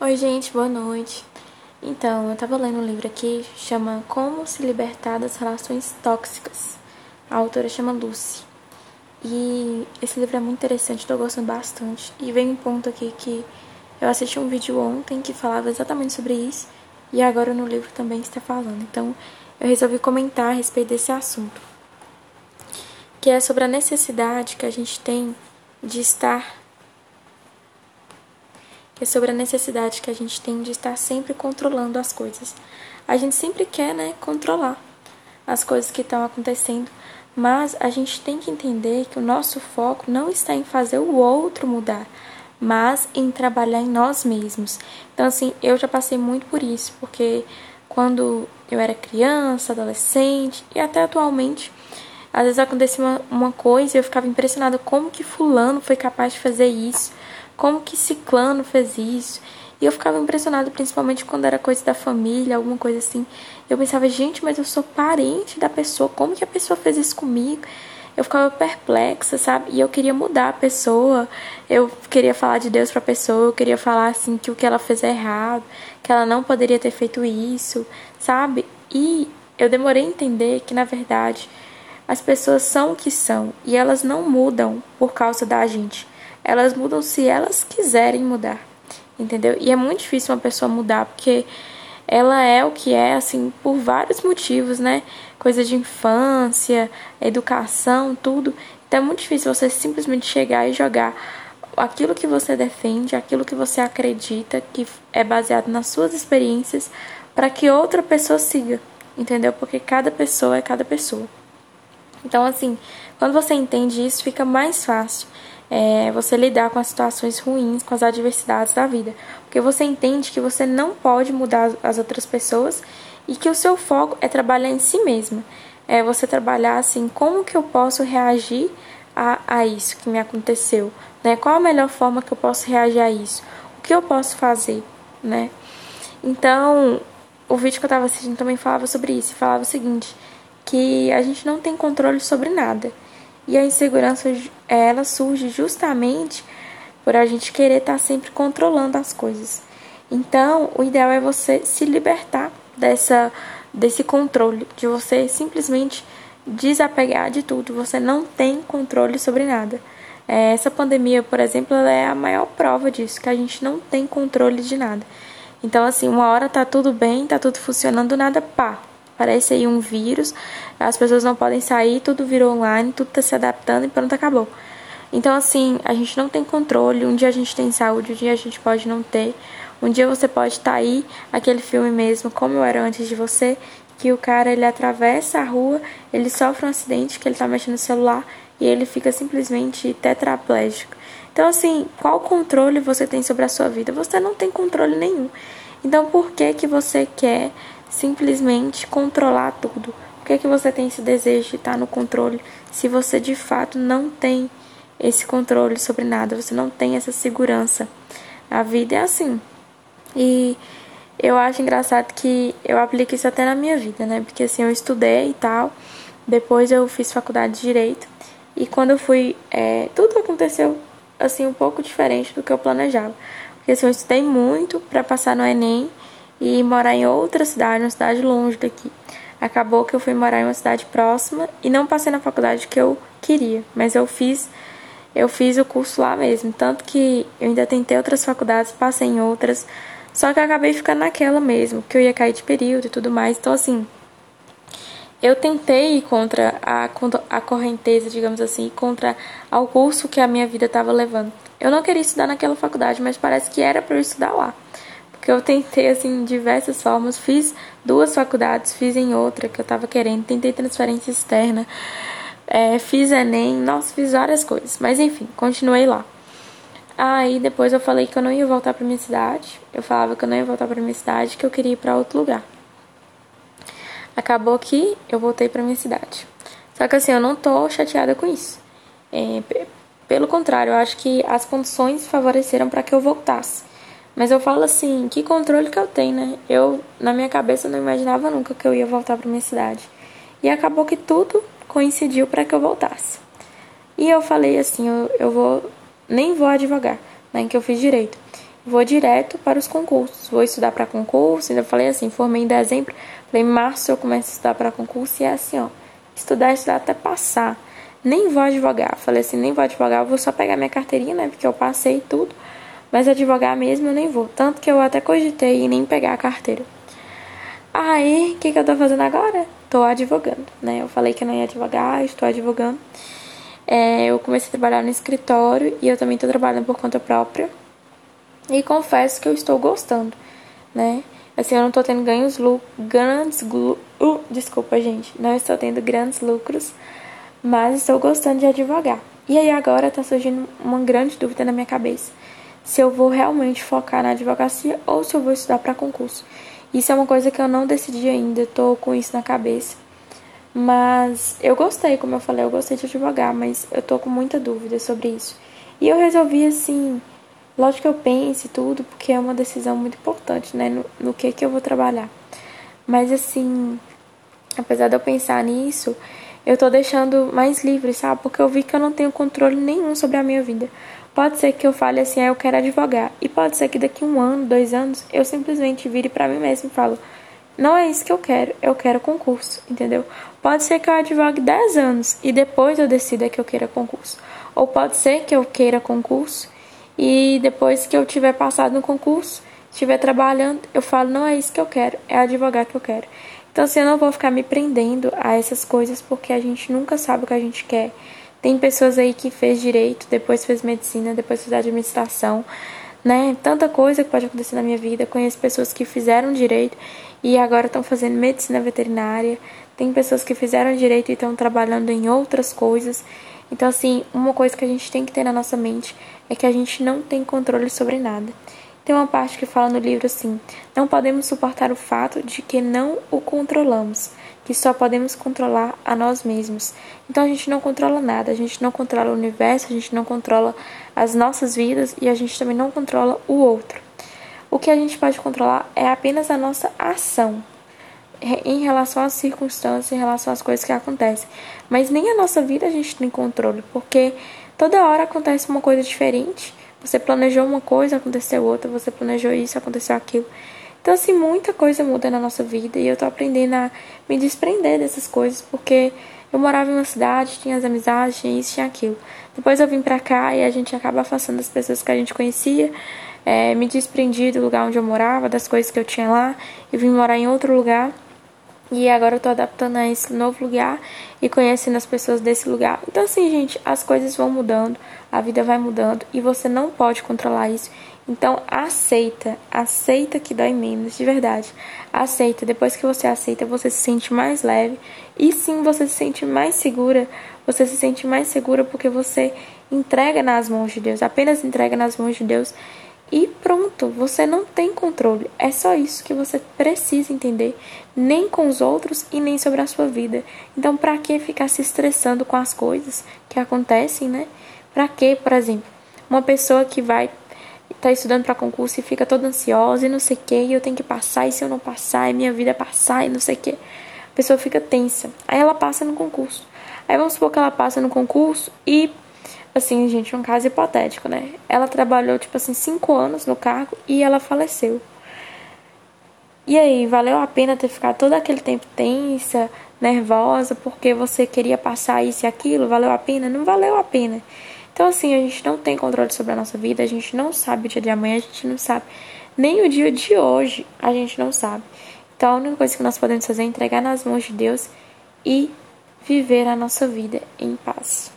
Oi, gente, boa noite. Então, eu tava lendo um livro aqui, chama Como se libertar das relações tóxicas. A autora chama Lucy. E esse livro é muito interessante, tô gostando bastante. E vem um ponto aqui que eu assisti um vídeo ontem que falava exatamente sobre isso, e agora no livro também está falando. Então, eu resolvi comentar a respeito desse assunto. Que é sobre a necessidade que a gente tem de estar é sobre a necessidade que a gente tem de estar sempre controlando as coisas. A gente sempre quer, né, controlar as coisas que estão acontecendo, mas a gente tem que entender que o nosso foco não está em fazer o outro mudar, mas em trabalhar em nós mesmos. Então, assim, eu já passei muito por isso, porque quando eu era criança, adolescente e até atualmente, às vezes acontecia uma, uma coisa e eu ficava impressionada como que fulano foi capaz de fazer isso como que Ciclano fez isso? E eu ficava impressionada, principalmente quando era coisa da família, alguma coisa assim. Eu pensava, gente, mas eu sou parente da pessoa, como que a pessoa fez isso comigo? Eu ficava perplexa, sabe? E eu queria mudar a pessoa, eu queria falar de Deus pra pessoa, eu queria falar assim que o que ela fez é errado, que ela não poderia ter feito isso, sabe? E eu demorei a entender que na verdade as pessoas são o que são e elas não mudam por causa da gente elas mudam se elas quiserem mudar, entendeu? E é muito difícil uma pessoa mudar porque ela é o que é, assim, por vários motivos, né? Coisa de infância, educação, tudo. Então é muito difícil você simplesmente chegar e jogar aquilo que você defende, aquilo que você acredita, que é baseado nas suas experiências, para que outra pessoa siga, entendeu? Porque cada pessoa é cada pessoa. Então, assim, quando você entende isso, fica mais fácil é, você lidar com as situações ruins, com as adversidades da vida. Porque você entende que você não pode mudar as outras pessoas e que o seu foco é trabalhar em si mesma. É você trabalhar assim, como que eu posso reagir a, a isso que me aconteceu? Né? Qual a melhor forma que eu posso reagir a isso? O que eu posso fazer? Né? Então, o vídeo que eu estava assistindo também falava sobre isso. Falava o seguinte, que a gente não tem controle sobre nada. E a insegurança ela surge justamente por a gente querer estar tá sempre controlando as coisas. Então, o ideal é você se libertar dessa desse controle, de você simplesmente desapegar de tudo. Você não tem controle sobre nada. É, essa pandemia, por exemplo, é a maior prova disso, que a gente não tem controle de nada. Então, assim, uma hora tá tudo bem, tá tudo funcionando, nada pá, Parece aí um vírus, as pessoas não podem sair, tudo virou online, tudo está se adaptando e pronto, acabou. Então, assim, a gente não tem controle. Um dia a gente tem saúde, um dia a gente pode não ter. Um dia você pode estar tá aí, aquele filme mesmo, como eu era antes de você, que o cara ele atravessa a rua, ele sofre um acidente, que ele está mexendo no celular e ele fica simplesmente tetraplégico. Então, assim, qual controle você tem sobre a sua vida? Você não tem controle nenhum. Então, por que que você quer simplesmente controlar tudo. Por que, que você tem esse desejo de estar no controle se você de fato não tem esse controle sobre nada, você não tem essa segurança? A vida é assim. E eu acho engraçado que eu aplico isso até na minha vida, né? Porque assim, eu estudei e tal, depois eu fiz faculdade de Direito, e quando eu fui, é, tudo aconteceu assim um pouco diferente do que eu planejava. Porque assim, eu estudei muito para passar no Enem, e morar em outra cidade, uma cidade longe daqui. Acabou que eu fui morar em uma cidade próxima e não passei na faculdade que eu queria, mas eu fiz eu fiz o curso lá mesmo, tanto que eu ainda tentei outras faculdades, passei em outras, só que eu acabei ficando naquela mesmo, que eu ia cair de período e tudo mais. Então assim, eu tentei ir contra a, a correnteza, digamos assim, contra ao curso que a minha vida estava levando. Eu não queria estudar naquela faculdade, mas parece que era para eu estudar lá que eu tentei assim diversas formas, fiz duas faculdades, fiz em outra que eu tava querendo, tentei transferência externa, é, fiz Enem, nossa, fiz várias coisas, mas enfim, continuei lá. Aí depois eu falei que eu não ia voltar para minha cidade, eu falava que eu não ia voltar para minha cidade, que eu queria ir para outro lugar. Acabou que eu voltei para minha cidade. Só que assim, eu não tô chateada com isso. É, pelo contrário, eu acho que as condições favoreceram para que eu voltasse. Mas eu falo assim, que controle que eu tenho, né? Eu, na minha cabeça, não imaginava nunca que eu ia voltar para minha cidade. E acabou que tudo coincidiu para que eu voltasse. E eu falei assim, eu, eu vou, nem vou advogar, né? Que eu fiz direito. vou direto para os concursos. Vou estudar para concurso. Ainda falei assim, formei em dezembro. Falei, em março eu começo a estudar para concurso. E é assim, ó, estudar, estudar até passar. Nem vou advogar. Falei assim, nem vou advogar, vou só pegar minha carteirinha, né? Porque eu passei tudo. Mas advogar mesmo eu nem vou. Tanto que eu até cogitei em nem pegar a carteira. Aí, o que, que eu tô fazendo agora? Tô advogando, né? Eu falei que eu não ia advogar, estou advogando. É, eu comecei a trabalhar no escritório e eu também tô trabalhando por conta própria. E confesso que eu estou gostando, né? Assim, eu não tô tendo ganhos grandes, uh, desculpa, gente, não estou tendo grandes lucros, mas estou gostando de advogar. E aí agora tá surgindo uma grande dúvida na minha cabeça se eu vou realmente focar na advocacia ou se eu vou estudar para concurso. Isso é uma coisa que eu não decidi ainda, estou com isso na cabeça. Mas eu gostei, como eu falei, eu gostei de advogar, mas eu tô com muita dúvida sobre isso. E eu resolvi assim, lógico que eu pense tudo, porque é uma decisão muito importante, né, no, no que que eu vou trabalhar. Mas assim, apesar de eu pensar nisso, eu tô deixando mais livre, sabe? Porque eu vi que eu não tenho controle nenhum sobre a minha vida. Pode ser que eu fale assim, ah, eu quero advogar. E pode ser que daqui um ano, dois anos, eu simplesmente vire para mim mesmo e falo, não é isso que eu quero, eu quero concurso, entendeu? Pode ser que eu advogue 10 anos e depois eu decida que eu queira concurso. Ou pode ser que eu queira concurso e depois que eu tiver passado no concurso, estiver trabalhando, eu falo, não é isso que eu quero, é advogar que eu quero. Então, assim, eu não vou ficar me prendendo a essas coisas porque a gente nunca sabe o que a gente quer. Tem pessoas aí que fez direito, depois fez medicina, depois fez administração, né? Tanta coisa que pode acontecer na minha vida. Conheço pessoas que fizeram direito e agora estão fazendo medicina veterinária. Tem pessoas que fizeram direito e estão trabalhando em outras coisas. Então, assim, uma coisa que a gente tem que ter na nossa mente é que a gente não tem controle sobre nada. Tem uma parte que fala no livro assim: não podemos suportar o fato de que não o controlamos que só podemos controlar a nós mesmos. Então a gente não controla nada, a gente não controla o universo, a gente não controla as nossas vidas e a gente também não controla o outro. O que a gente pode controlar é apenas a nossa ação em relação às circunstâncias, em relação às coisas que acontecem. Mas nem a nossa vida a gente tem controle, porque toda hora acontece uma coisa diferente. Você planejou uma coisa, aconteceu outra, você planejou isso, aconteceu aquilo. Então, assim, muita coisa muda na nossa vida e eu tô aprendendo a me desprender dessas coisas, porque eu morava em uma cidade, tinha as amizades, tinha isso, tinha aquilo. Depois eu vim pra cá e a gente acaba afastando as pessoas que a gente conhecia, é, me desprendi do lugar onde eu morava, das coisas que eu tinha lá, e vim morar em outro lugar. E agora eu tô adaptando a esse novo lugar e conhecendo as pessoas desse lugar. Então, assim, gente, as coisas vão mudando, a vida vai mudando e você não pode controlar isso. Então aceita, aceita que dói menos, de verdade. Aceita, depois que você aceita, você se sente mais leve e sim você se sente mais segura. Você se sente mais segura porque você entrega nas mãos de Deus, apenas entrega nas mãos de Deus e pronto, você não tem controle. É só isso que você precisa entender, nem com os outros e nem sobre a sua vida. Então, para que ficar se estressando com as coisas que acontecem, né? Para que, por exemplo, uma pessoa que vai tá estudando para concurso e fica toda ansiosa e não sei o que, e eu tenho que passar, e se eu não passar, e minha vida é passar, e não sei o que. A pessoa fica tensa. Aí ela passa no concurso. Aí vamos supor que ela passa no concurso e, assim, gente, um caso hipotético, né? Ela trabalhou, tipo assim, cinco anos no cargo e ela faleceu. E aí, valeu a pena ter ficado todo aquele tempo tensa, nervosa, porque você queria passar isso e aquilo? Valeu a pena? Não valeu a pena. Então, assim, a gente não tem controle sobre a nossa vida, a gente não sabe o dia de amanhã, a gente não sabe nem o dia de hoje, a gente não sabe. Então, a única coisa que nós podemos fazer é entregar nas mãos de Deus e viver a nossa vida em paz.